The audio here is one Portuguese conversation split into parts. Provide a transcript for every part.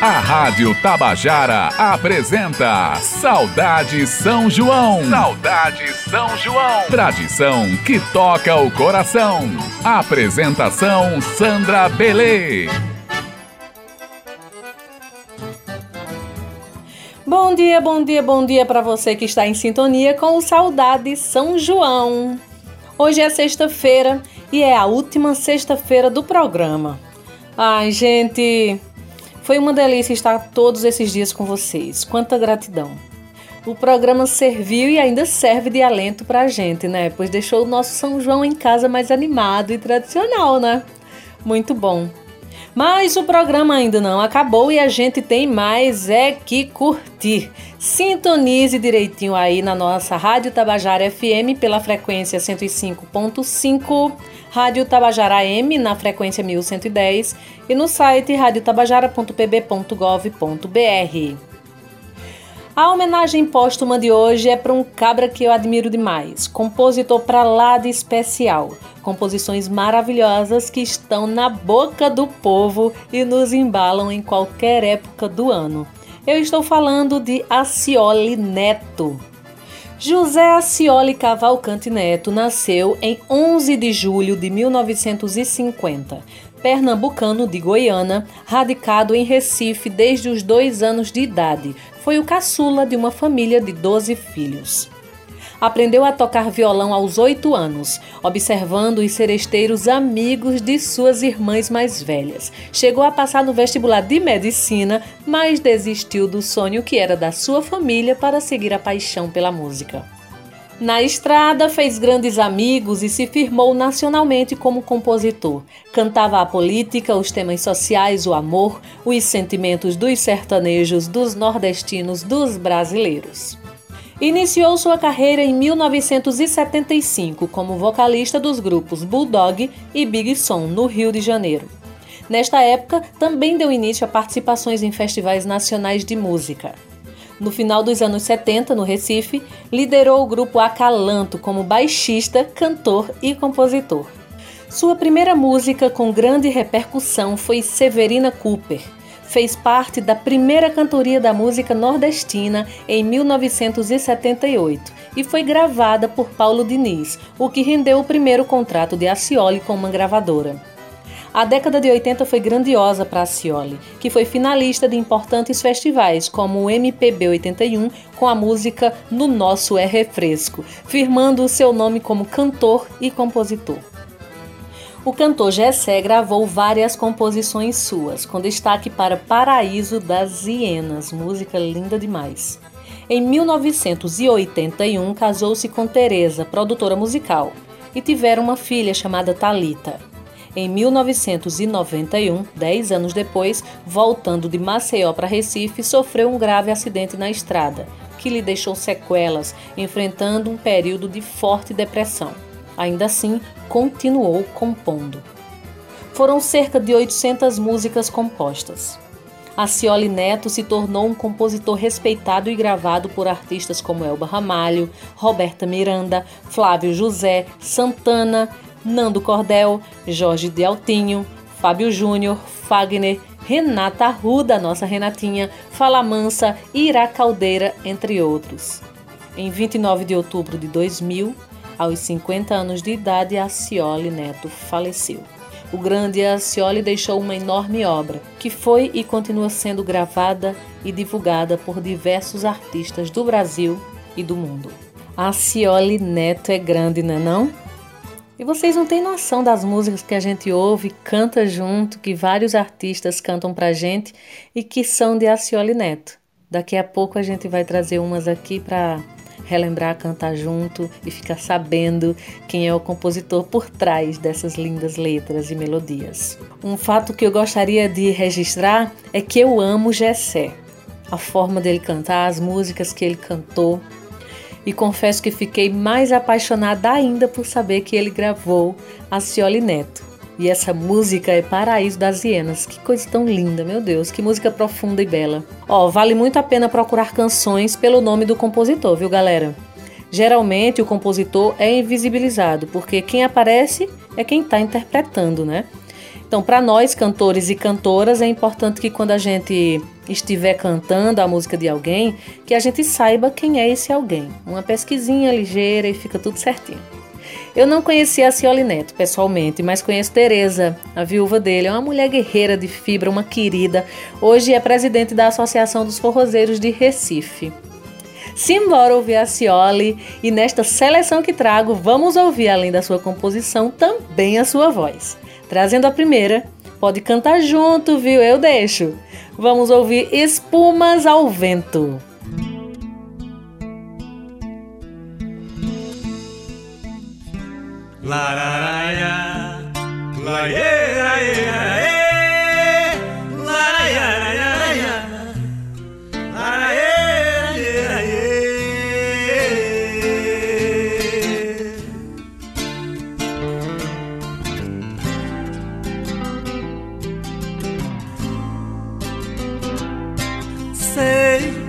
A Rádio Tabajara apresenta Saudade São João. Saudade São João. Tradição que toca o coração. Apresentação Sandra Belê. Bom dia, bom dia, bom dia para você que está em sintonia com o Saudade São João. Hoje é sexta-feira e é a última sexta-feira do programa. Ai, gente, foi uma delícia estar todos esses dias com vocês. Quanta gratidão. O programa serviu e ainda serve de alento para a gente, né? Pois deixou o nosso São João em casa mais animado e tradicional, né? Muito bom. Mas o programa ainda não acabou e a gente tem mais é que curtir. Sintonize direitinho aí na nossa Rádio Tabajara FM pela frequência 105.5, Rádio Tabajara M na frequência 1110 e no site radiotabajara.pb.gov.br. A homenagem póstuma de hoje é para um cabra que eu admiro demais, compositor para lá de especial. Composições maravilhosas que estão na boca do povo e nos embalam em qualquer época do ano. Eu estou falando de Acioli Neto. José Acioli Cavalcante Neto nasceu em 11 de julho de 1950 pernambucano de Goiânia, radicado em Recife desde os dois anos de idade. Foi o caçula de uma família de 12 filhos. Aprendeu a tocar violão aos oito anos, observando os seresteiros amigos de suas irmãs mais velhas. Chegou a passar no vestibular de medicina, mas desistiu do sonho que era da sua família para seguir a paixão pela música. Na estrada, fez grandes amigos e se firmou nacionalmente como compositor. Cantava a política, os temas sociais, o amor, os sentimentos dos sertanejos, dos nordestinos, dos brasileiros. Iniciou sua carreira em 1975 como vocalista dos grupos Bulldog e Big Som, no Rio de Janeiro. Nesta época, também deu início a participações em festivais nacionais de música. No final dos anos 70, no Recife, liderou o grupo Acalanto como baixista, cantor e compositor. Sua primeira música com grande repercussão foi Severina Cooper. Fez parte da primeira cantoria da música nordestina em 1978 e foi gravada por Paulo Diniz, o que rendeu o primeiro contrato de Acioli com uma gravadora. A década de 80 foi grandiosa para a Cioli, que foi finalista de importantes festivais, como o MPB 81, com a música No Nosso é Refresco, firmando o seu nome como cantor e compositor. O cantor Gessé gravou várias composições suas, com destaque para Paraíso das Hienas, música linda demais. Em 1981, casou-se com Teresa, produtora musical, e tiveram uma filha chamada Talita. Em 1991, dez anos depois, voltando de Maceió para Recife, sofreu um grave acidente na estrada, que lhe deixou sequelas, enfrentando um período de forte depressão. Ainda assim, continuou compondo. Foram cerca de 800 músicas compostas. Acioli Neto se tornou um compositor respeitado e gravado por artistas como Elba Ramalho, Roberta Miranda, Flávio José, Santana, Nando Cordel, Jorge de Altinho, Fábio Júnior, Fagner, Renata Arruda, nossa Renatinha, Fala Mansa, Ira Caldeira, entre outros. Em 29 de outubro de 2000, aos 50 anos de idade, Acioli Neto faleceu. O grande Acioli deixou uma enorme obra, que foi e continua sendo gravada e divulgada por diversos artistas do Brasil e do mundo. Acioli Neto é grande, não é não? E vocês não têm noção das músicas que a gente ouve, canta junto, que vários artistas cantam pra gente e que são de Acioli Neto. Daqui a pouco a gente vai trazer umas aqui para relembrar, cantar junto e ficar sabendo quem é o compositor por trás dessas lindas letras e melodias. Um fato que eu gostaria de registrar é que eu amo Gessé. A forma dele cantar, as músicas que ele cantou, e confesso que fiquei mais apaixonada ainda por saber que ele gravou a Cioli Neto. E essa música é Paraíso das Hienas. Que coisa tão linda, meu Deus, que música profunda e bela. Ó, vale muito a pena procurar canções pelo nome do compositor, viu, galera? Geralmente o compositor é invisibilizado, porque quem aparece é quem está interpretando, né? Então, para nós, cantores e cantoras, é importante que quando a gente estiver cantando a música de alguém, que a gente saiba quem é esse alguém. Uma pesquisinha ligeira e fica tudo certinho. Eu não conhecia a Cioli Neto pessoalmente, mas conheço Tereza, a viúva dele. É uma mulher guerreira de fibra, uma querida. Hoje é presidente da Associação dos Forrozeiros de Recife. Simbora ouvir a Cioli e nesta seleção que trago, vamos ouvir, além da sua composição, também a sua voz. Trazendo a primeira, pode cantar junto, viu? Eu deixo. Vamos ouvir Espumas ao Vento. Lararaia, laie,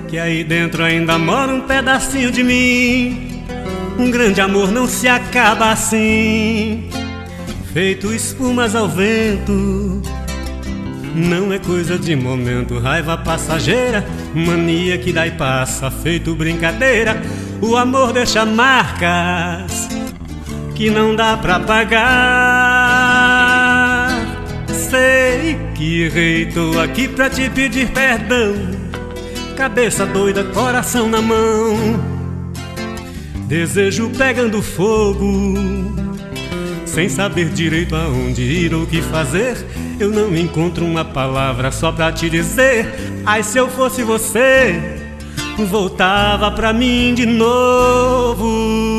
que aí dentro ainda mora um pedacinho de mim. Um grande amor não se acaba assim, feito espumas ao vento. Não é coisa de momento, raiva passageira, mania que dá e passa, feito brincadeira. O amor deixa marcas que não dá pra pagar. Sei que errei, tô aqui pra te pedir perdão cabeça doida, coração na mão. Desejo pegando fogo, sem saber direito aonde ir ou o que fazer. Eu não encontro uma palavra só pra te dizer. Ai, se eu fosse você, voltava pra mim de novo.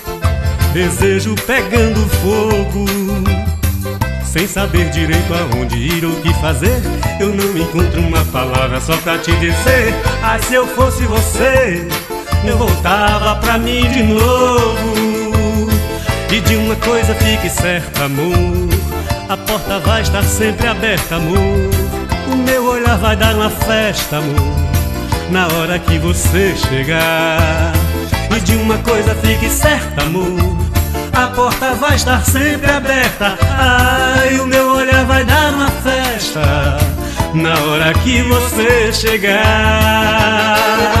Desejo pegando fogo Sem saber direito aonde ir ou o que fazer. Eu não encontro uma palavra só pra te dizer. Ah, se eu fosse você Eu voltava pra mim de novo. E de uma coisa fique certa, amor. A porta vai estar sempre aberta, amor. O meu olhar vai dar uma festa, amor. Na hora que você chegar e de uma coisa fique certa, amor. A porta vai estar sempre aberta. Ai, o meu olhar vai dar uma festa Na hora que você chegar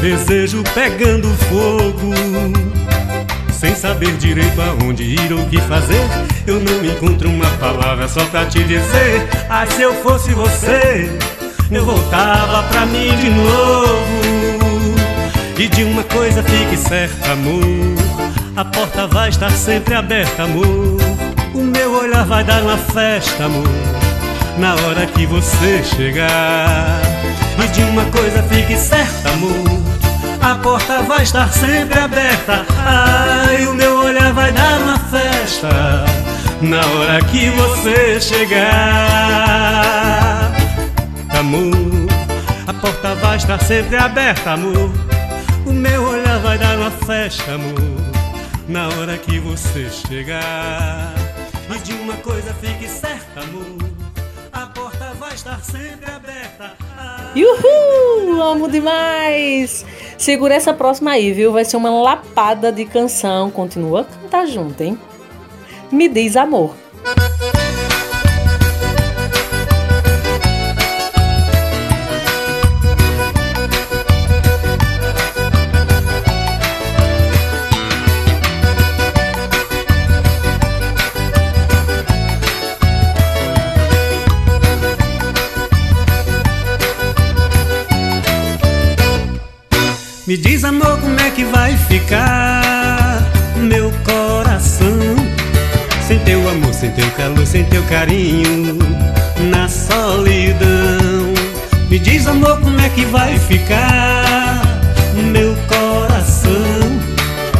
Desejo pegando fogo Sem saber direito aonde ir ou o que fazer. Eu não encontro uma palavra só pra te dizer. Ah, se eu fosse você Eu voltava pra mim de novo. E de uma coisa fique certa, amor. A porta vai estar sempre aberta, amor. O meu olhar vai dar uma festa, amor Na hora que você chegar. E de uma coisa fique certa, amor a porta vai estar sempre aberta. Ai, o meu olhar vai dar uma festa na hora que você chegar. Amor, a porta vai estar sempre aberta, amor. O meu olhar vai dar uma festa, amor, na hora que você chegar. E de uma coisa fique certa, amor, a porta vai estar sempre aberta. Uhul! Amo demais! Segura essa próxima aí, viu? Vai ser uma lapada de canção. Continua a cantar junto, hein? Me diz amor. Me diz amor como é que vai ficar meu coração sem teu amor, sem teu calor, sem teu carinho na solidão. Me diz amor como é que vai ficar meu coração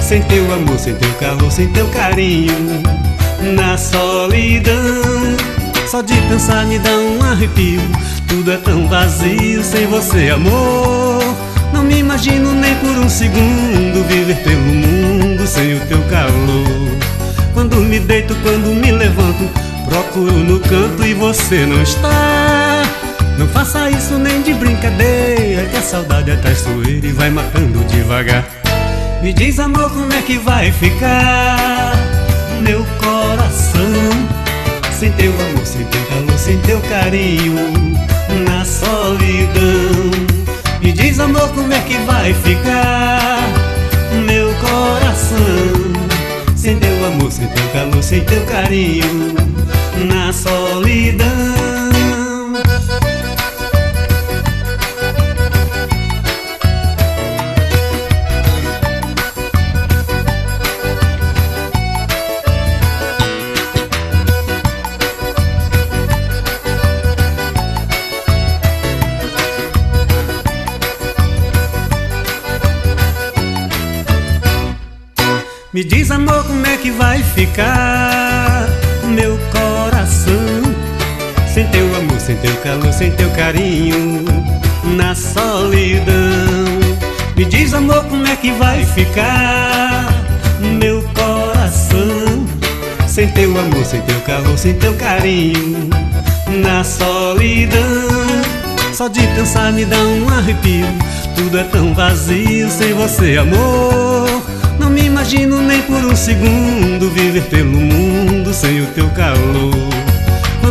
sem teu amor, sem teu calor, sem teu carinho na solidão. Só de pensar me dá um arrepio, tudo é tão vazio sem você, amor. Me imagino nem por um segundo viver pelo mundo sem o teu calor. Quando me deito, quando me levanto, procuro no canto e você não está. Não faça isso nem de brincadeira, que a saudade é traiçoeira e vai matando devagar. Me diz, amor, como é que vai ficar meu coração? Sem teu amor, sem teu calor, sem teu carinho, na solidão. Amor como é que vai ficar? Meu coração Sem teu amor, sem teu calor, sem teu carinho Na solidão calor, sem teu carinho Na solidão. Me diz amor como é que vai ficar meu coração? Sem teu amor, sem teu calor, sem teu carinho Na solidão. Só de pensar me dá um arrepio. Tudo é tão vazio sem você amor. Não me imagino nem por um segundo viver pelo mundo sem o teu calor.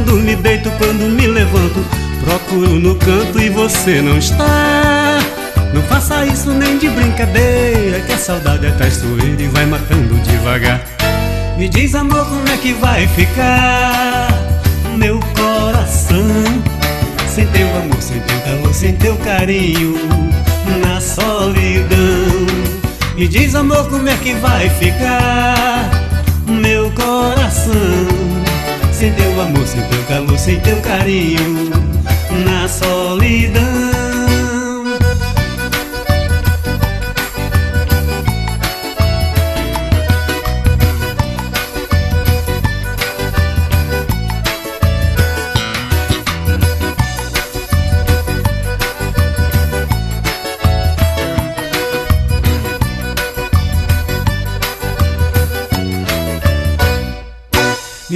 Quando me deito, quando me levanto, procuro no canto e você não está. Não faça isso nem de brincadeira, que a saudade é traiçoeira e vai matando devagar. Me diz, amor, como é que vai ficar meu coração? Sem teu amor, sem teu calor, sem teu carinho, na solidão. Me diz amor como é que vai ficar meu coração Sem teu amor, sem teu calor, sem teu carinho. Na solidão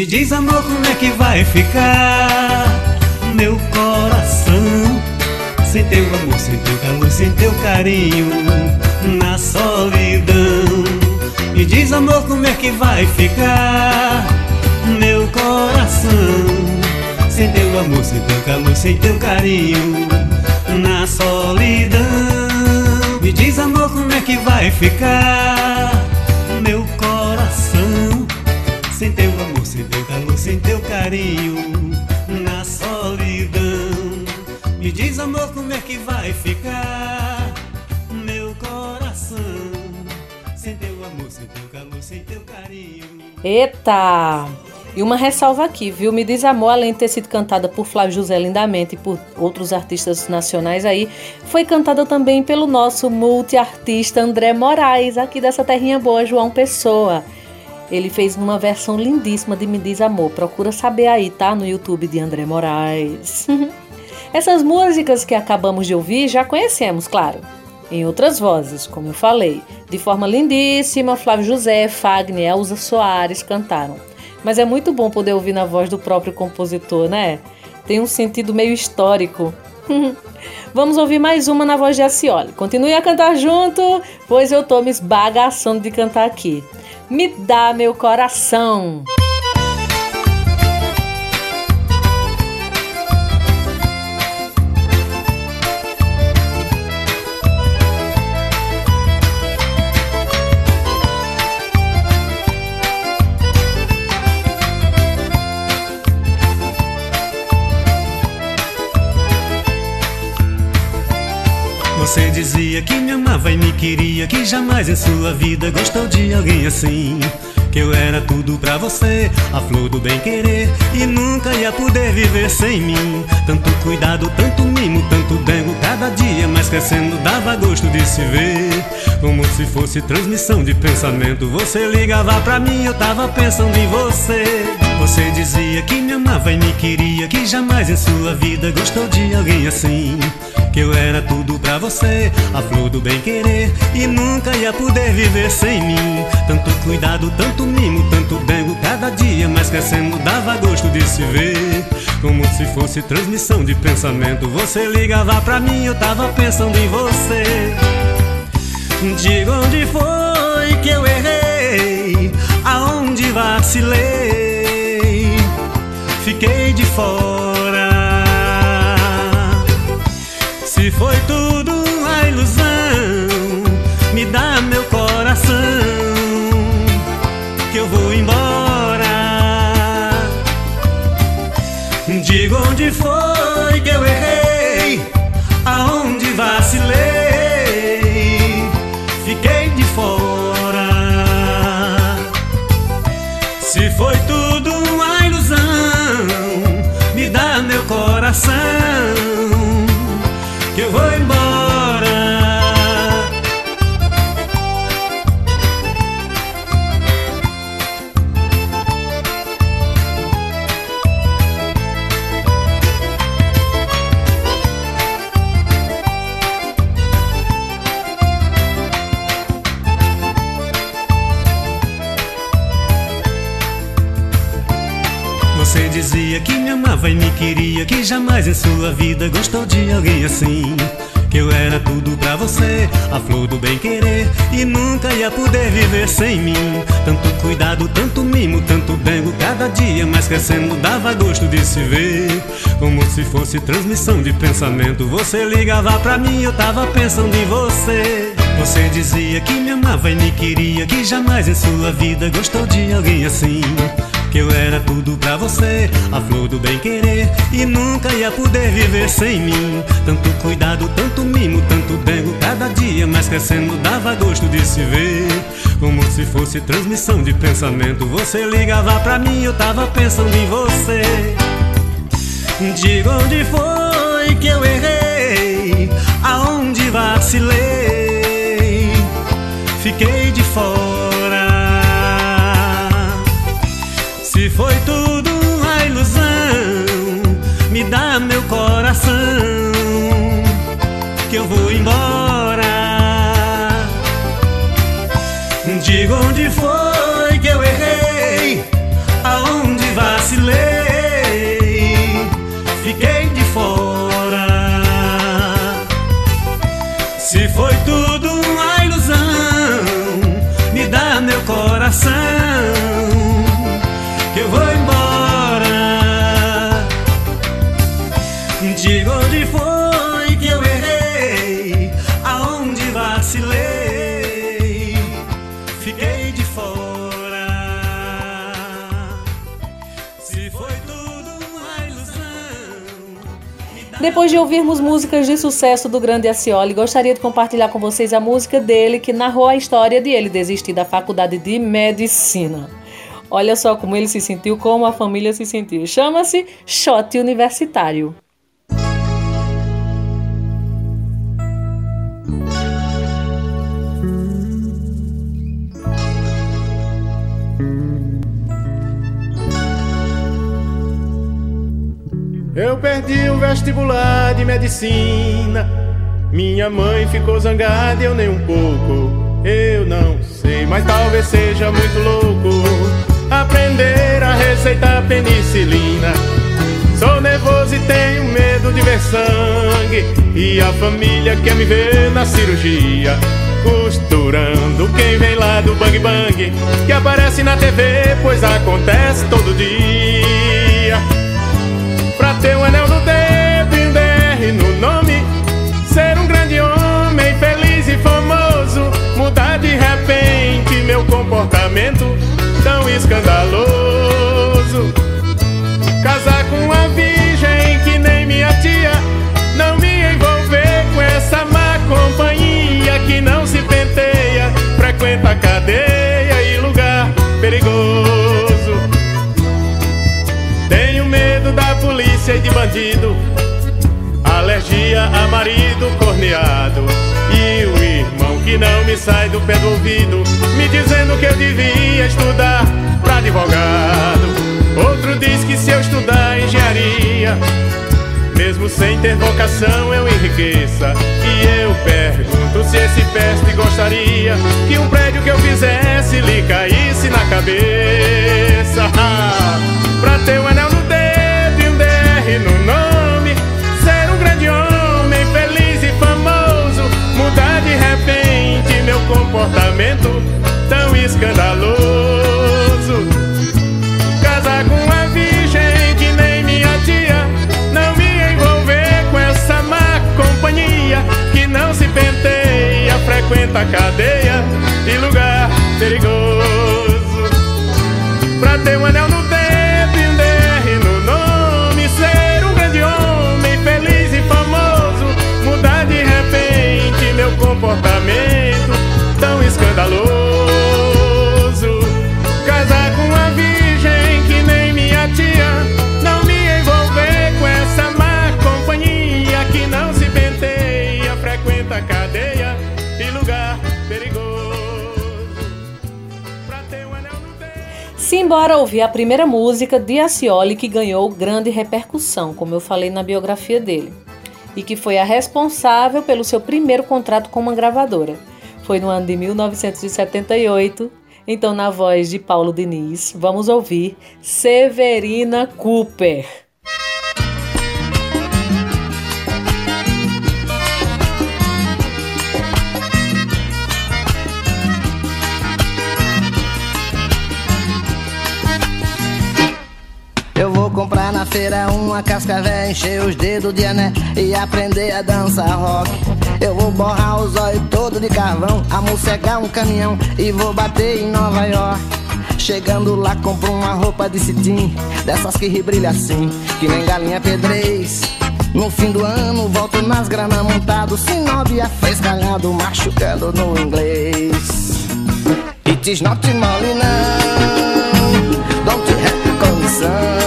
Me diz amor como é que vai ficar meu coração? Sem teu amor, sem teu calor, sem teu carinho Na solidão. Me diz amor como é que vai ficar meu coração? Sem teu amor, sem teu calor, sem teu carinho Na solidão. Me diz amor como é que vai ficar meu coração? Sem teu amor, sem teu calor, sem teu carinho Na solidão Me diz amor como é que vai ficar Meu coração Sem teu amor, sem teu calor, sem teu carinho Eita! E uma ressalva aqui, viu? Me Diz Amor, além de ter sido cantada por Flávio José lindamente e por outros artistas nacionais aí, foi cantada também pelo nosso multiartista André Moraes, aqui dessa terrinha boa, João Pessoa. Ele fez uma versão lindíssima de Me Diz Amor. Procura saber aí, tá? No YouTube de André Moraes. Essas músicas que acabamos de ouvir já conhecemos, claro. Em outras vozes, como eu falei. De forma lindíssima, Flávio José, Fagner, Elza Soares cantaram mas é muito bom poder ouvir na voz do próprio compositor, né? Tem um sentido meio histórico. Vamos ouvir mais uma na voz de Acioli. Continue a cantar junto, pois eu tô me esbagaçando de cantar aqui. Me dá meu coração. Queria, que jamais em sua vida gostou de alguém assim. Que eu era tudo pra você, a flor do bem querer, e nunca ia poder viver sem mim. Tanto cuidado, tanto mimo, tanto dengo, cada dia mais crescendo dava gosto de se ver. Como se fosse transmissão de pensamento, você ligava pra mim, eu tava pensando em você. Você dizia que me amava e me queria, que jamais em sua vida gostou de alguém assim que eu era tudo pra você, a flor do bem querer e nunca ia poder viver sem mim. Tanto cuidado, tanto mimo, tanto dengo, cada dia mais crescendo dava gosto de se ver. Como se fosse transmissão de pensamento, você ligava pra mim, eu tava pensando em você. Diga onde foi que eu errei, aonde vacilei, fiquei de fora. Se foi tudo a ilusão, vida gostou de alguém assim. Que eu era tudo pra você, a flor do bem querer, e nunca ia poder viver sem mim. Tanto cuidado, tanto mimo, tanto dengo, cada dia mais crescendo dava gosto de se ver. Como se fosse transmissão de pensamento, você ligava pra mim, eu tava pensando em você. Você dizia que me amava e me queria, que jamais em sua vida gostou de alguém assim que eu era tudo pra você, a flor do bem querer, e nunca ia poder viver sem mim. Tanto cuidado, tanto mimo, tanto dengo, cada dia mais crescendo dava gosto de se ver. Como se fosse transmissão de pensamento, você ligava pra mim, eu tava pensando em você. Diga onde foi que eu errei, aonde vacilei, fiquei foi Depois de ouvirmos músicas de sucesso do grande Acioli, gostaria de compartilhar com vocês a música dele que narrou a história de ele desistir da faculdade de medicina. Olha só como ele se sentiu, como a família se sentiu. Chama-se Shot Universitário. Eu perdi o vestibular de medicina. Minha mãe ficou zangada eu nem um pouco. Eu não sei, mas talvez seja muito louco aprender a receitar penicilina. Sou nervoso e tenho medo de ver sangue. E a família quer me ver na cirurgia. Costurando quem vem lá do Bang Bang. Que aparece na TV, pois acontece todo dia. Pra ter um anel no dedo e um DR no nome. Ser um grande homem, feliz e famoso. Mudar de repente meu comportamento Tão escandaloso. Casar com uma virgem que nem minha tia. Não me envolver com essa má companhia Que não se penteia, frequenta cadeia bandido, alergia a marido corneado e o irmão que não me sai do pé do ouvido, me dizendo que eu devia estudar pra advogado. Outro diz que se eu estudar engenharia, mesmo sem ter vocação eu enriqueça. E eu pergunto se esse peste gostaria que um prédio que eu fizesse lhe caísse na cabeça. pra ter um anel no no nome, ser um grande homem, feliz e famoso, mudar de repente meu comportamento tão escandaloso. Casar com uma virgem que nem minha tia, não me envolver com essa má companhia que não se penteia, frequenta cadeia e lugar perigoso. Pra ter um anel comportamento tão escandaloso. Casar com uma virgem que nem minha tia. Não me envolver com essa má companhia que não se penteia, frequenta cadeia e lugar perigoso. Simbora ouvir a primeira música de Acioli que ganhou grande repercussão, como eu falei na biografia dele e que foi a responsável pelo seu primeiro contrato com uma gravadora. Foi no ano de 1978. Então, na voz de Paulo Diniz, vamos ouvir Severina Cooper. Feira uma cascavel, encher os dedos de ané e aprender a dançar rock. Eu vou borrar os olhos todo de carvão, amossegar um caminhão e vou bater em Nova York. Chegando lá, compro uma roupa de cetim, dessas que brilha assim, que nem galinha pedrez. No fim do ano, volto nas grana montado, sinobia frescalhado, machucando no inglês. It is not molly não, don't have condição.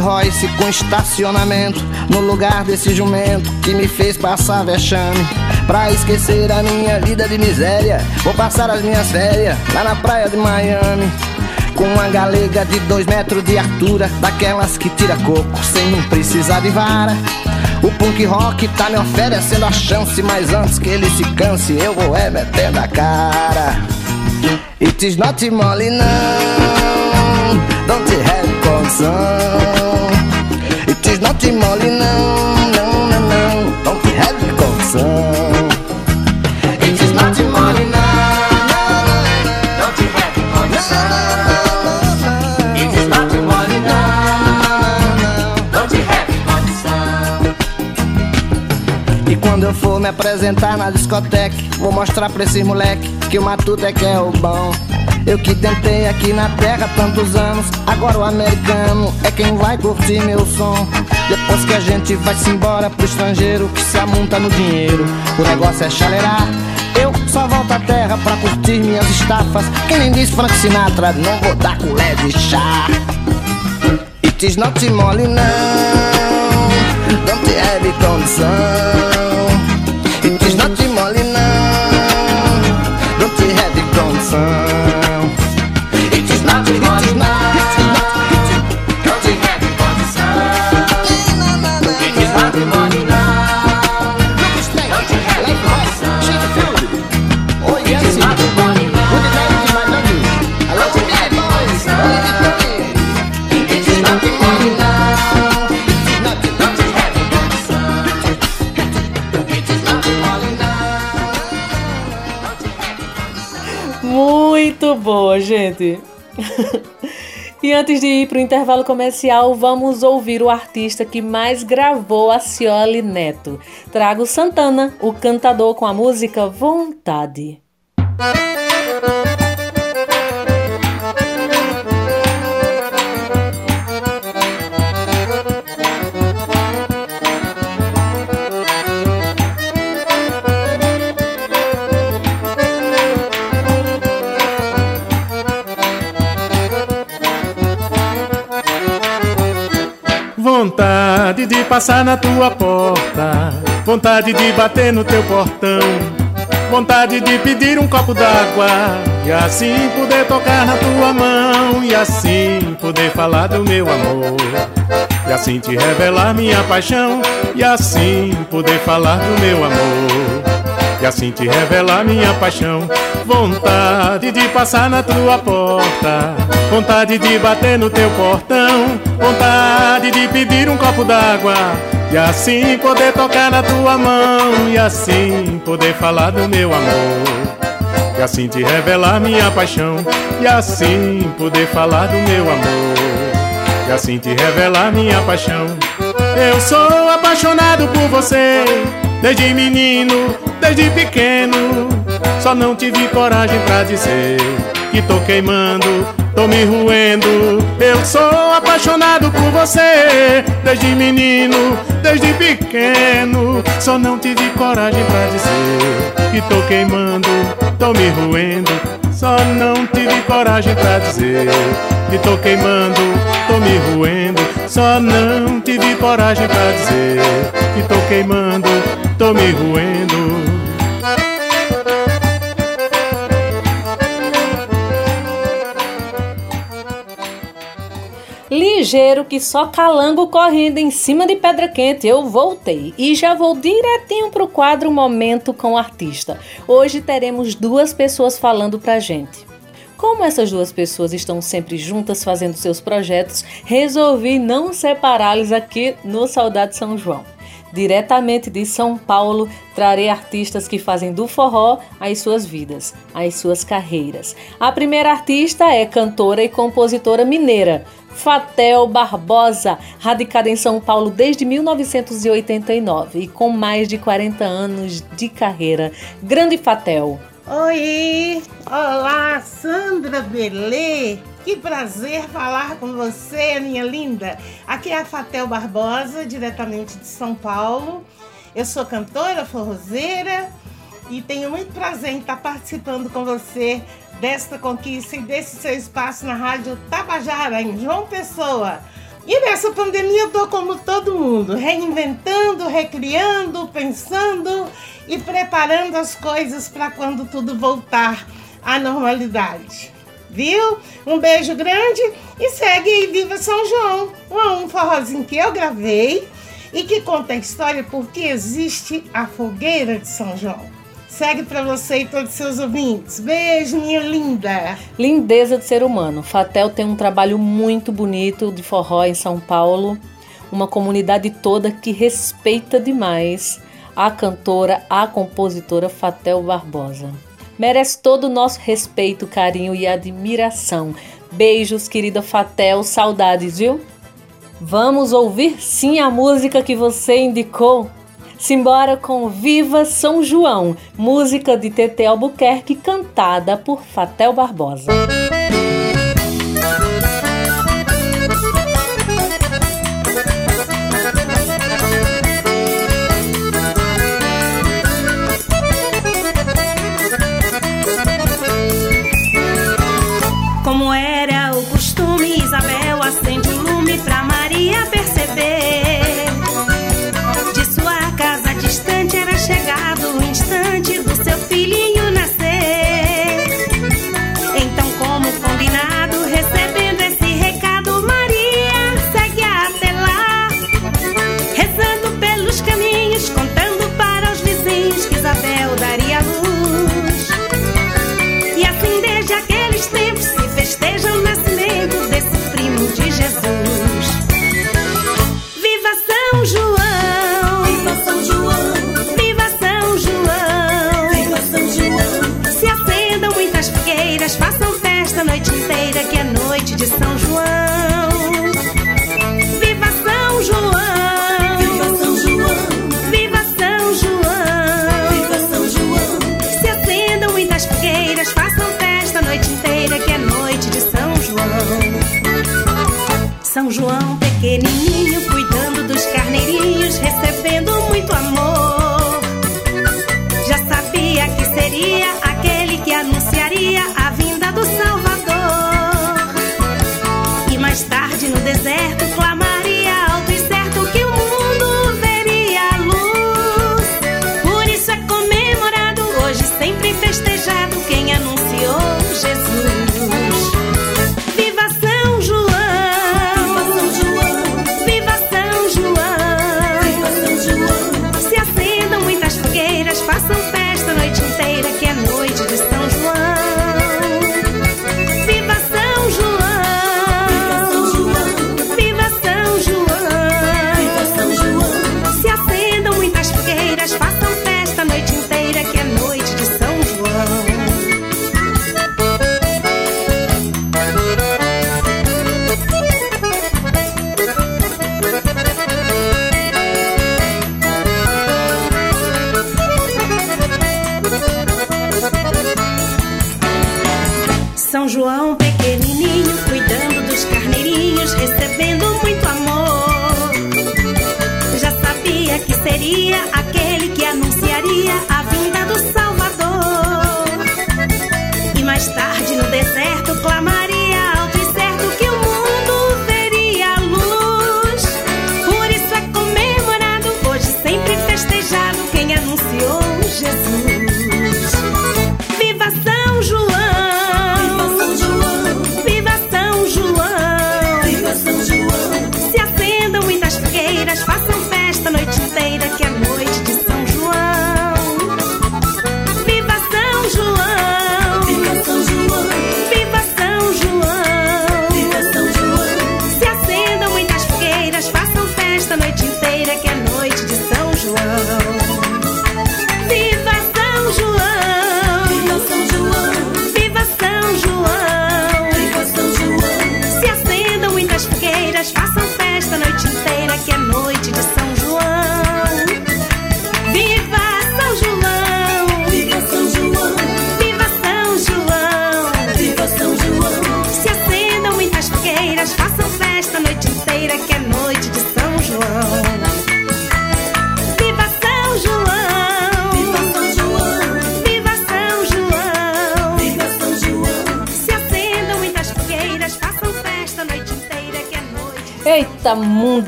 Royce com estacionamento No lugar desse jumento que me fez passar vexame. Pra esquecer a minha vida de miséria Vou passar as minhas férias lá na praia de Miami. Com uma galega de dois metros de altura Daquelas que tira coco sem precisar de vara. O punk rock tá me oferecendo a chance Mas antes que ele se canse eu vou é metendo a cara. It is not mole não. Don't have condição Is not mole não Não, não, não Don't have condição It is not mole não quando eu for me apresentar na discoteca, vou mostrar pra esses moleque que o matuto é que é o bom. Eu que tentei aqui na terra tantos anos, agora o americano é quem vai curtir meu som. Depois que a gente vai-se embora pro estrangeiro, que se amunta no dinheiro, o negócio é chaleirar. Eu só volto à terra pra curtir minhas estafas. Quem nem diz Frank Sinatra, não vou dar colher de chá. It is not mole, não. Don't have condição. Antes de ir para o intervalo comercial, vamos ouvir o artista que mais gravou a Cioli Neto. Trago Santana, o cantador com a música Vontade. Vontade de passar na tua porta, vontade de bater no teu portão, vontade de pedir um copo d'água e assim poder tocar na tua mão e assim poder falar do meu amor. E assim te revelar minha paixão e assim poder falar do meu amor. E assim te revelar minha paixão. Vontade de passar na tua porta, vontade de bater no teu portão, vontade de pedir um copo d'água. E assim poder tocar na tua mão, e assim poder falar do meu amor. E assim te revelar minha paixão, e assim poder falar do meu amor. E assim te revelar minha paixão. Eu sou apaixonado por você, desde menino, desde pequeno. Só não tive coragem pra dizer que tô queimando, tô me ruendo. Eu sou apaixonado por você, desde menino, desde pequeno. Só não tive coragem pra dizer que tô queimando, tô me ruendo. Só não tive coragem pra dizer que tô queimando, tô me ruendo. Só não tive coragem pra dizer que tô queimando, tô me ruendo. Ligeiro que só calango correndo em cima de pedra quente, eu voltei e já vou direitinho pro quadro Momento com o Artista. Hoje teremos duas pessoas falando pra gente. Como essas duas pessoas estão sempre juntas fazendo seus projetos, resolvi não separá-los aqui no Saudade São João. Diretamente de São Paulo, trarei artistas que fazem do forró as suas vidas, as suas carreiras. A primeira artista é cantora e compositora mineira, Fatel Barbosa, radicada em São Paulo desde 1989 e com mais de 40 anos de carreira. Grande Fatel! Oi! Olá, Sandra Belê! Que prazer falar com você, minha linda! Aqui é a Fatel Barbosa, diretamente de São Paulo. Eu sou cantora, forrozeira e tenho muito prazer em estar participando com você desta conquista e desse seu espaço na Rádio Tabajara, em João Pessoa. E nessa pandemia eu tô como todo mundo, reinventando, recriando, pensando e preparando as coisas para quando tudo voltar à normalidade. Viu? Um beijo grande e segue aí Viva São João, um forrozinho que eu gravei e que conta a história porque existe a fogueira de São João. Segue para você e todos os seus ouvintes. Beijo, minha linda. Lindeza de ser humano. Fatel tem um trabalho muito bonito de forró em São Paulo. Uma comunidade toda que respeita demais a cantora, a compositora Fatel Barbosa. Merece todo o nosso respeito, carinho e admiração. Beijos, querida Fatel, saudades, viu? Vamos ouvir sim a música que você indicou. Simbora com Viva São João, música de Tete Albuquerque cantada por Fatel Barbosa. Eita,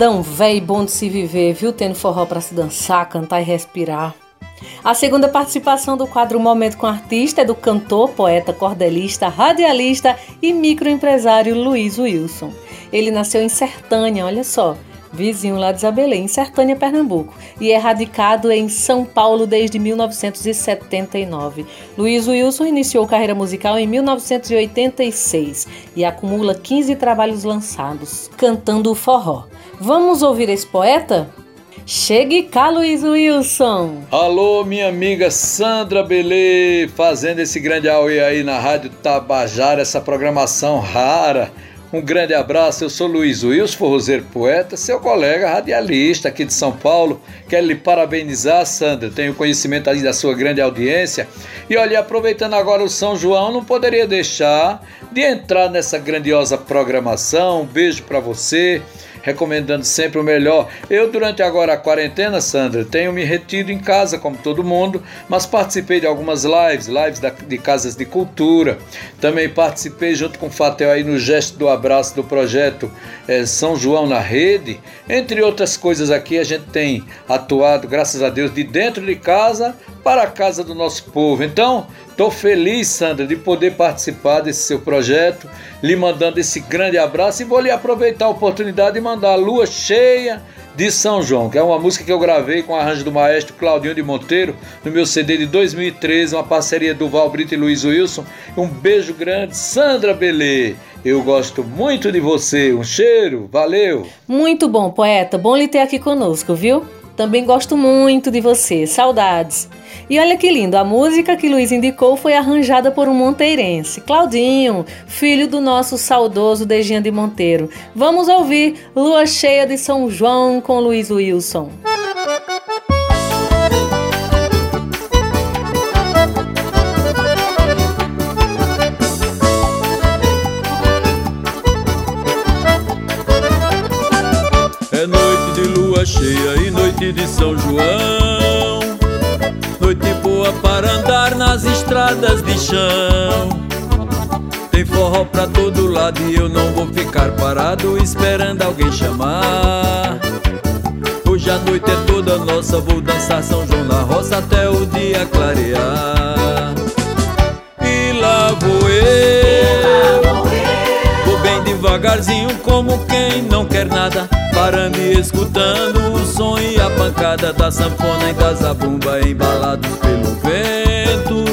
mundão velho bom de se viver, viu? Tendo forró para se dançar, cantar e respirar. A segunda participação do quadro Momento com Artista é do cantor, poeta, cordelista, radialista e microempresário Luiz Wilson. Ele nasceu em Sertânia, olha só, vizinho lá de Isabelém, em Sertânia, Pernambuco, e é radicado em São Paulo desde 1979. Luiz Wilson iniciou carreira musical em 1986 e acumula 15 trabalhos lançados, cantando o forró. Vamos ouvir esse poeta? Chegue cá, Luiz Wilson! Alô, minha amiga Sandra Belê, fazendo esse grande auê aí na Rádio Tabajara, essa programação rara Um grande abraço, eu sou Luiz Wilson, forrozeiro poeta, seu colega radialista aqui de São Paulo. Quero lhe parabenizar, Sandra, tenho conhecimento aí da sua grande audiência. E olha, aproveitando agora o São João, não poderia deixar de entrar nessa grandiosa programação. Um beijo para você recomendando sempre o melhor. Eu, durante agora a quarentena, Sandra, tenho me retido em casa, como todo mundo, mas participei de algumas lives, lives da, de casas de cultura. Também participei junto com o Fatel aí no gesto do abraço do projeto é, São João na Rede. Entre outras coisas aqui, a gente tem atuado, graças a Deus, de dentro de casa para a casa do nosso povo. Então, Estou feliz, Sandra, de poder participar desse seu projeto, lhe mandando esse grande abraço e vou lhe aproveitar a oportunidade de mandar a Lua Cheia de São João, que é uma música que eu gravei com o arranjo do maestro Claudinho de Monteiro no meu CD de 2013, uma parceria do Val Brito e Luiz Wilson. Um beijo grande, Sandra Belê. Eu gosto muito de você. Um cheiro, valeu. Muito bom, poeta. Bom lhe ter aqui conosco, viu? Também gosto muito de você. Saudades. E olha que lindo, a música que Luiz indicou foi arranjada por um monteirense, Claudinho, filho do nosso saudoso Dejinha de Monteiro. Vamos ouvir Lua Cheia de São João com Luiz Wilson. É lua cheia e noite de São João. Noite boa para andar nas estradas de chão. Tem forró pra todo lado e eu não vou ficar parado esperando alguém chamar. Hoje a noite é toda nossa, vou dançar São João na roça até o dia clarear. E lá vou eu. Vou bem devagarzinho como quem não quer nada Parando e escutando o som e a pancada da sanfona e da zabumba embalados pelo vento.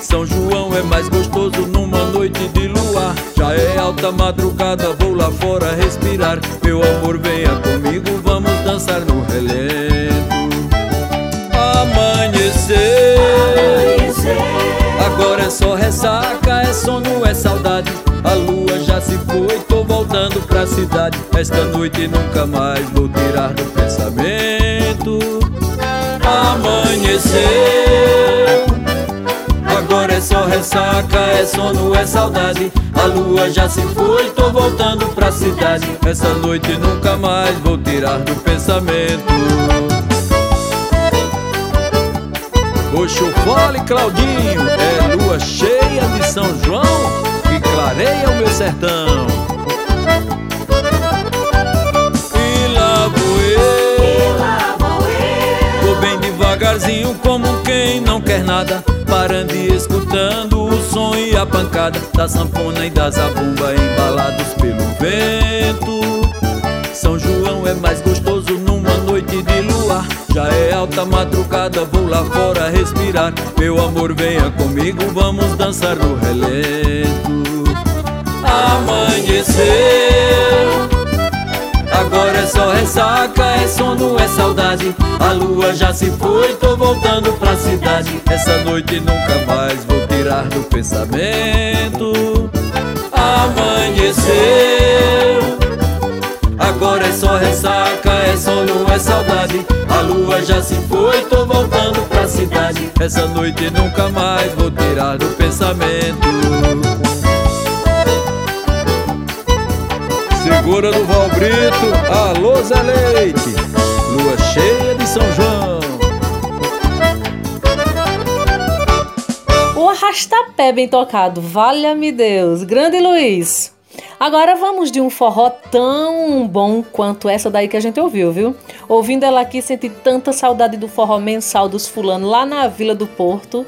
São João é mais gostoso numa noite de luar. Já é alta madrugada, vou lá fora respirar. Meu amor, venha comigo, vamos dançar no relento. Amanhecer, Amanhecer. agora é só ressaca, é sono, é saudade. A lua já se foi, voltando pra cidade. Esta noite nunca mais vou tirar do pensamento. Amanheceu, agora é só ressaca, é sono, é saudade. A lua já se foi, tô voltando pra cidade. Essa noite nunca mais vou tirar do pensamento. Oxo, fole Claudinho, é lua cheia de São João clareia o meu sertão. Devagarzinho como quem não quer nada, parando e escutando o som e a pancada da sanfona e da zabumba embalados pelo vento. São João é mais gostoso numa noite de luar. Já é alta madrugada, vou lá fora respirar. Meu amor, venha comigo, vamos dançar no relento amanheceu. Agora é só ressaca, é sono, é saudade. A lua já se foi, tô voltando pra cidade. Essa noite nunca mais vou tirar do pensamento. Amanheceu. Agora é só ressaca, é sono, é saudade. A lua já se foi, tô voltando pra cidade. Essa noite nunca mais vou tirar do pensamento. Segura do Valbrito, alô Zé Leite, lua cheia de São João. O arrastapé bem tocado, valha-me Deus, grande Luiz. Agora vamos de um forró tão bom quanto essa daí que a gente ouviu, viu? Ouvindo ela aqui, senti tanta saudade do forró mensal dos fulano lá na Vila do Porto.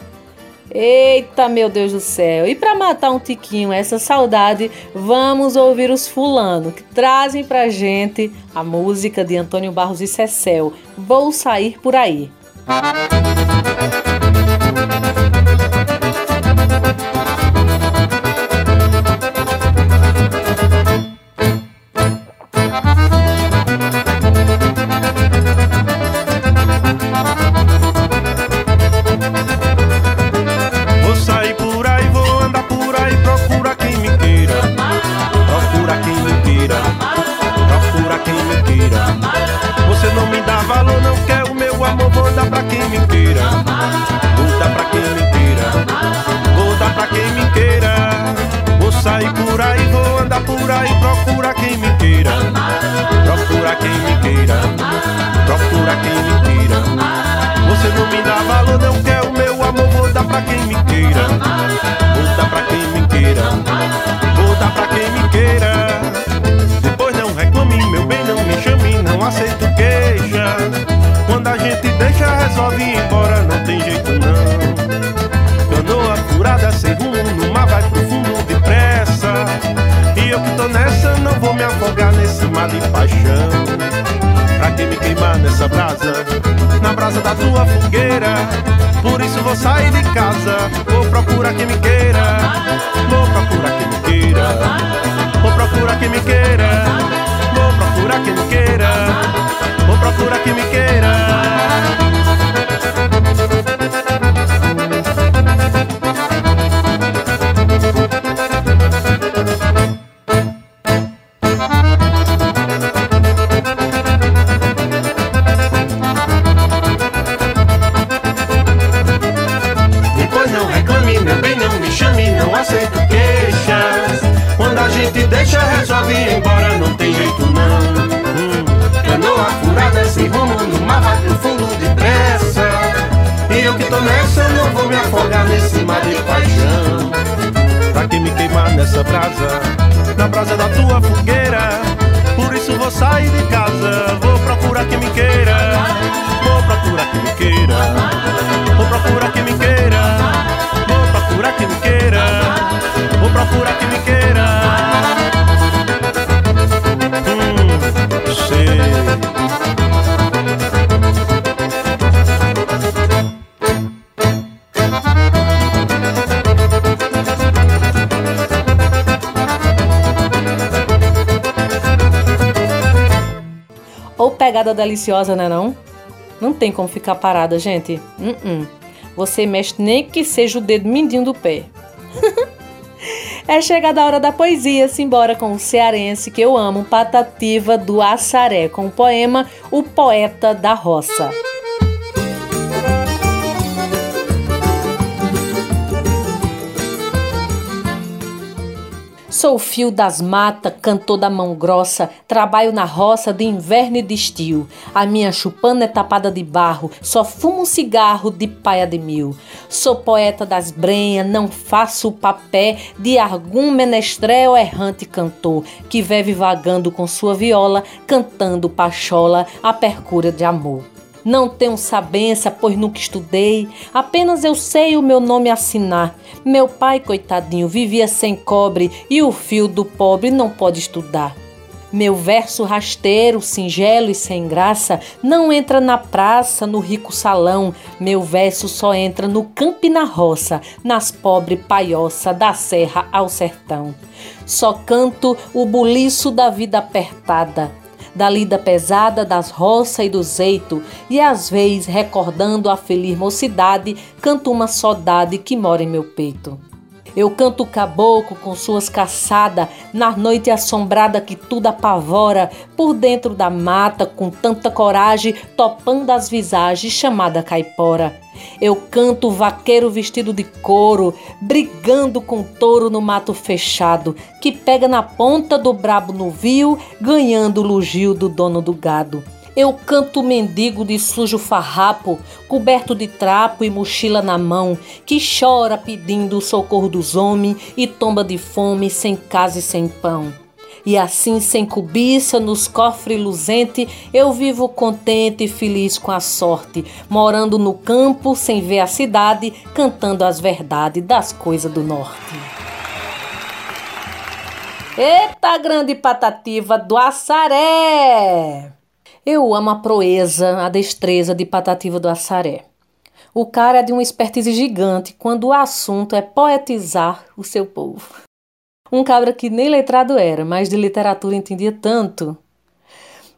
Eita, meu Deus do céu! E para matar um tiquinho essa saudade, vamos ouvir os fulano que trazem pra gente a música de Antônio Barros e Cecel. Vou sair por aí. Música procura quem me queira. Você não me dá valor, não quer o meu amor, vou dar pra quem me queira. Vou dar pra quem me queira, vou dar pra quem me queira. Depois não reclame, meu bem, não me chame, não aceito queixa. Quando a gente deixa, resolve ir embora, não tem jeito não. Canoa furada, sem rumo, no mar vai pro fundo depressa. E eu que tô nessa, não vou me afogar nesse mar de paixão. Pra que me queimar nessa brasa, na brasa da tua fogueira? Por isso vou sair de casa, vou procurar quem me queira. Vou procurar quem me queira. Vou procurar quem me queira. Vou procurar quem me queira. Vou procurar quem me queira. Pegada deliciosa, né não? Não tem como ficar parada, gente. Uh-uh. Você mexe nem que seja o dedo mindinho do pé. é chegada a hora da poesia, simbora com o cearense que eu amo, Patativa do Assaré, com o poema O Poeta da Roça. Sou fio das matas, cantor da mão grossa, trabalho na roça de inverno e de estio. A minha chupana é tapada de barro, só fumo um cigarro de paia de mil. Sou poeta das brenhas, não faço o papé de algum menestrel errante cantor, que vive vagando com sua viola, cantando pachola a percura de amor. Não tenho sabença, pois nunca estudei. Apenas eu sei o meu nome assinar. Meu pai, coitadinho, vivia sem cobre e o fio do pobre não pode estudar. Meu verso rasteiro, singelo e sem graça, não entra na praça, no rico salão. Meu verso só entra no campo e na roça, nas pobres paioça, da serra ao sertão. Só canto o buliço da vida apertada, da lida pesada das roças e do zeito, e às vezes, recordando a feliz mocidade, canto uma saudade que mora em meu peito. Eu canto o caboclo com suas caçadas, na noite assombrada que tudo apavora, por dentro da mata, com tanta coragem, topando as visagens, chamada caipora. Eu canto o vaqueiro vestido de couro, brigando com touro no mato fechado, que pega na ponta do brabo novio, ganhando o lugio do dono do gado. Eu canto mendigo de sujo farrapo, coberto de trapo e mochila na mão, que chora pedindo o socorro dos homens e tomba de fome, sem casa e sem pão. E assim, sem cobiça, nos cofres luzente, eu vivo contente e feliz com a sorte, morando no campo, sem ver a cidade, cantando as verdades das coisas do norte. Eita grande patativa do Assaré! Eu amo a proeza, a destreza de Patativa do Assaré. O cara é de uma expertise gigante quando o assunto é poetizar o seu povo. Um cabra que nem letrado era, mas de literatura entendia tanto.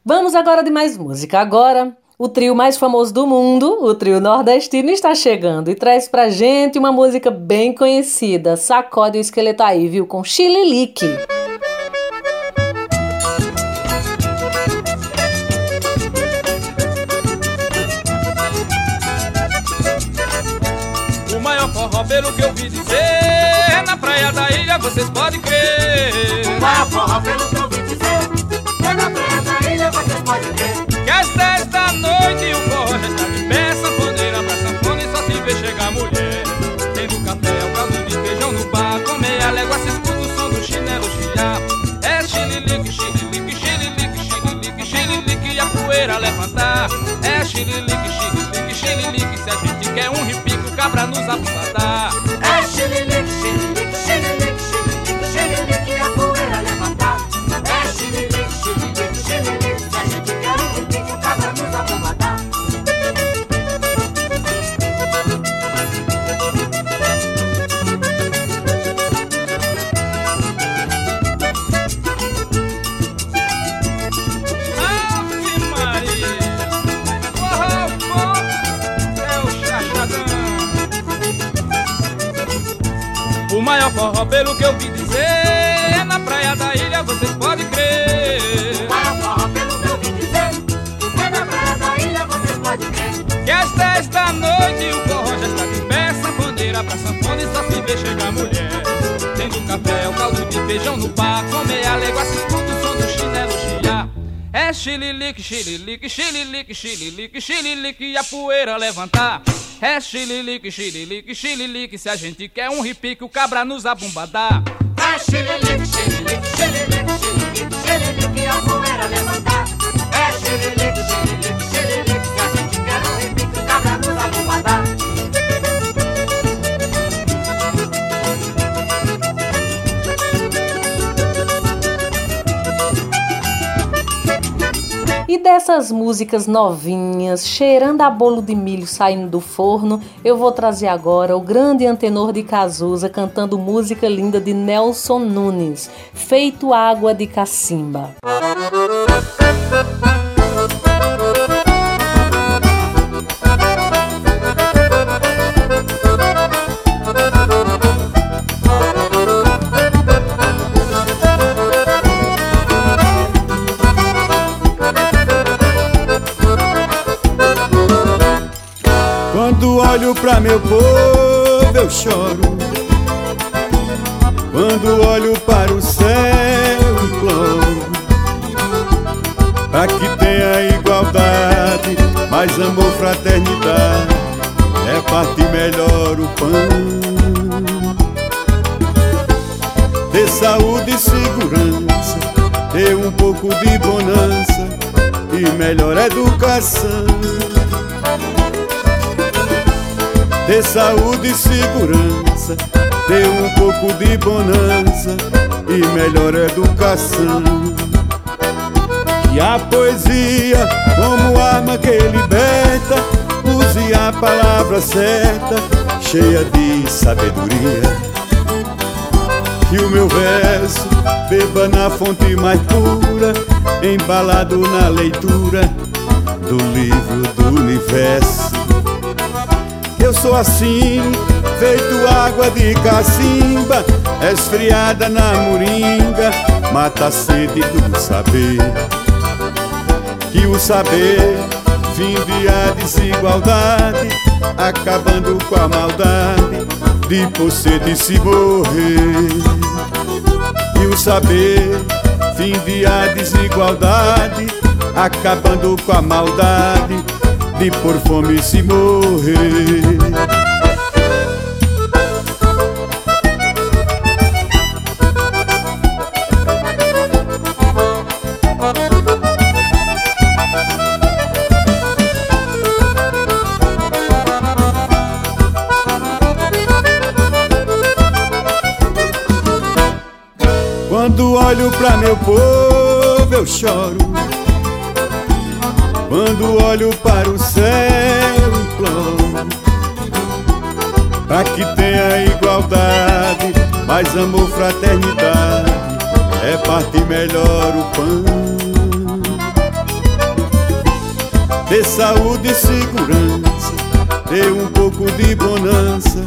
Vamos agora de mais música. Agora, o trio mais famoso do mundo, o trio nordestino, está chegando e traz pra gente uma música bem conhecida. Sacode o esqueleto aí, viu? Com Chililique. Pelo que eu vi dizer. Na praia da ilha vocês podem crer. Maior forró, pelo que eu vi dizer. É na praia da ilha vocês podem crer. Que às dez da noite o forró já está de pé. Sanfoneira pra sanfona e só se vê chegar mulher. Tendo café, o caldo de feijão no bar. Com meia légua se escuta o som do chinelo chiar. É xililique, xililique, xililique, xililique, xililique e a poeira levantar. É xililique, xililique, xililique. Se a gente quer um repique, o cabra nos abusar. É xililique, vê chegar mulher. Tendo café, o caldo de feijão no bar, com meia légua se escuta o som do chinelo chiar. É xililique, xililique, xililique, xililique, xililique e a poeira levantar. É xililique, xililique, xililique, se a gente quer um repique, o cabra nos abumbadar. É xililique, xililique, Dessas músicas novinhas, cheirando a bolo de milho saindo do forno, eu vou trazer agora o grande antenor de Cazuza cantando música linda de Nelson Nunes, Feito Água de Cacimba. Quando choro. Quando olho para o céu imploro Pra que tenha igualdade, mais amor, fraternidade É partir melhor o pão. Ter saúde e segurança Ter um pouco de bonança E melhor educação ter saúde e segurança, ter um pouco de bonança e melhor educação. E a poesia, como arma que liberta, use a palavra certa, cheia de sabedoria. Que o meu verso beba na fonte mais pura, embalado na leitura do livro do universo. Sou assim, feito água de cacimba, esfriada na moringa, mata a sede do saber. Que o saber finde a desigualdade, acabando com a maldade de por sede se morrer. E o saber finde a desigualdade, acabando com a maldade de por fome se morrer. Quando olho pra meu povo eu choro quando olho para o céu imploro Pra que tenha igualdade, mais amor, fraternidade É partir melhor o pão. Ter saúde e segurança Ter um pouco de bonança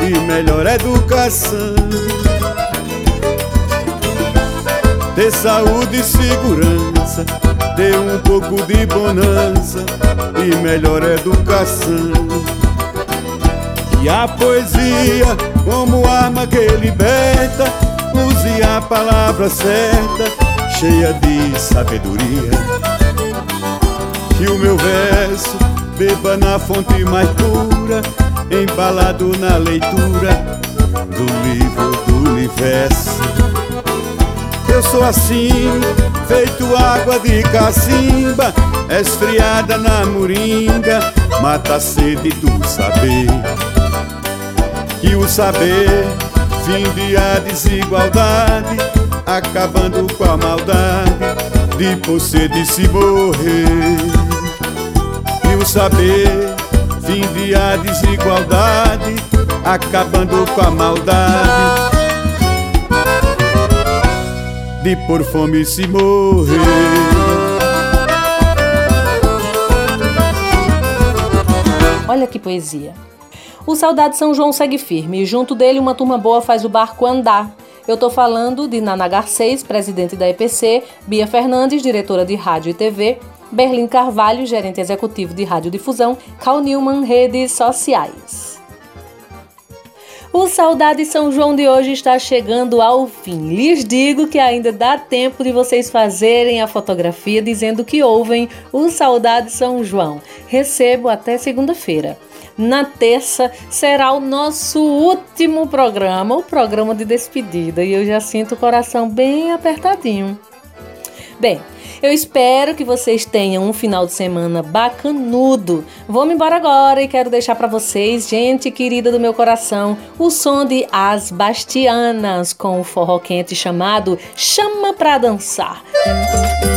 E melhor educação. Ter saúde e segurança, ter um pouco de bonança e melhor educação. E a poesia, como arma que liberta, use a palavra certa, cheia de sabedoria. Que o meu verso beba na fonte mais pura, embalado na leitura do livro do universo. Eu sou assim, feito água de cacimba, esfriada na moringa, mata a sede do saber. Que o saber finde a desigualdade, acabando com a maldade de por sede se morrer. Que o saber finde a desigualdade, acabando com a maldade de por fome se morrer. Olha que poesia. O Saudade São João segue firme e junto dele uma turma boa faz o barco andar. Eu tô falando de Nana Garcês, presidente da EPC, Bia Fernandes, diretora de rádio e TV, Berlim Carvalho, gerente executivo de radiodifusão, Cal Newman, redes sociais. O Saudade São João de hoje está chegando ao fim. Lhes digo que ainda dá tempo de vocês fazerem a fotografia dizendo que ouvem o Saudade São João. Recebo até segunda-feira. Na terça será o nosso último programa, o programa de despedida, e eu já sinto o coração bem apertadinho. Bem, eu espero que vocês tenham um final de semana bacanudo. Vou-me embora agora e quero deixar para vocês, gente querida do meu coração, o som de As Bastianas com o forró quente chamado Chama Pra Dançar. Chama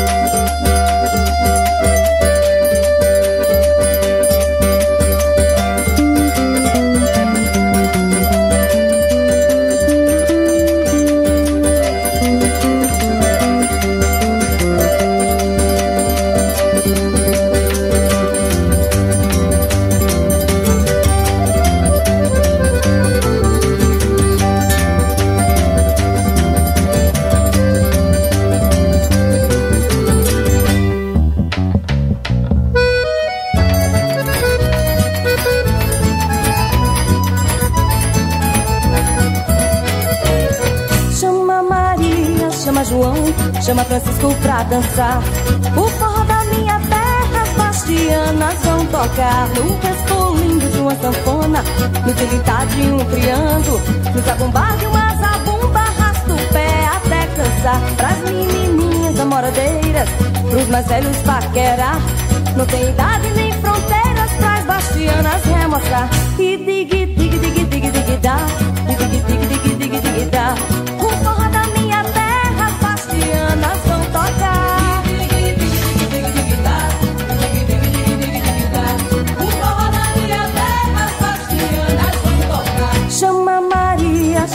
chama Francisco pra dançar. O forró da minha terra, as bastianas vão tocar. No resto lindo de uma sanfona, no tilitar de um triângulo, no zabumbar de uma zabumba, arrasta o pé até cansar. Pras menininhas namoradeiras, pros mais velhos paquerar. Não tem idade nem fronteiras pras bastianas remostrar. E dig, dig, dig, dig, dig, dig, dig, dig, dig, dig, dig, dá.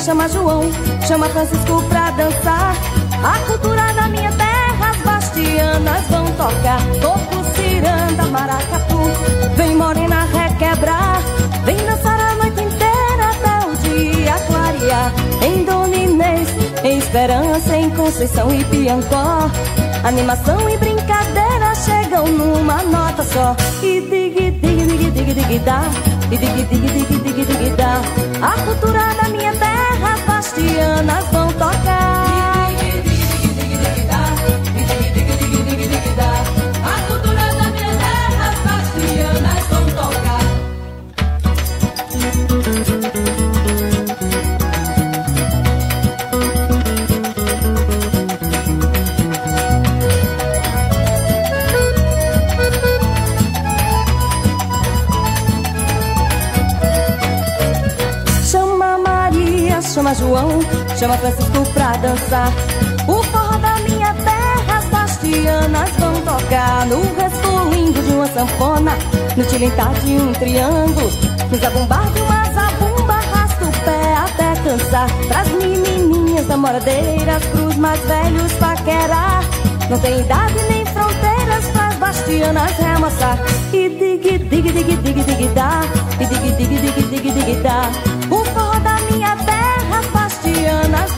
Chama João, chama Francisco pra dançar. A cultura da minha terra, as bastianas vão tocar. Toco, ciranda, maracatu, vem morena requebrar. Vem dançar a noite inteira até o dia clarear. Em Dona Inês, em Esperança, em Conceição e Piancó. Animação e brincadeira chegam numa nota só. E dig, dig, dig, dig, dig, dá. E dig, dig, dig, dig, dig, dá. A cultura da minha terra, as bastianas vão chama Francisco pra dançar. O forró da minha terra, as bastianas vão tocar. No resto lindo de uma sanfona, no tilintar de um triângulo, no zabumbar de uma zabumba, arrasta o pé até cansar. Pras menininhas namoradeiras, pros mais velhos paquerar. Não tem idade nem fronteiras pras bastianas remoçar. E dig, dig, dig, dig, dig, dá. E dig, dig, dig, dig, dig, dá. O forró da minha terra, as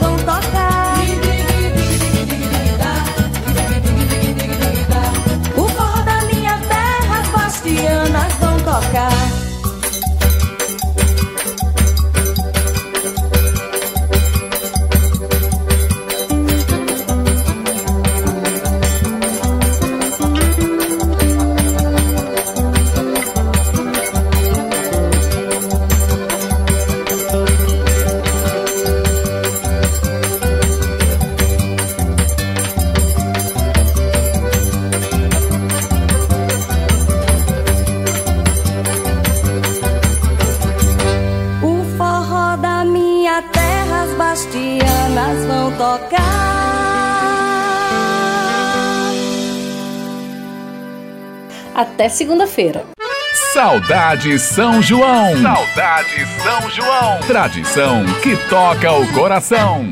Até segunda-feira. Saudade São João. Saudade São João. Tradição que toca o coração.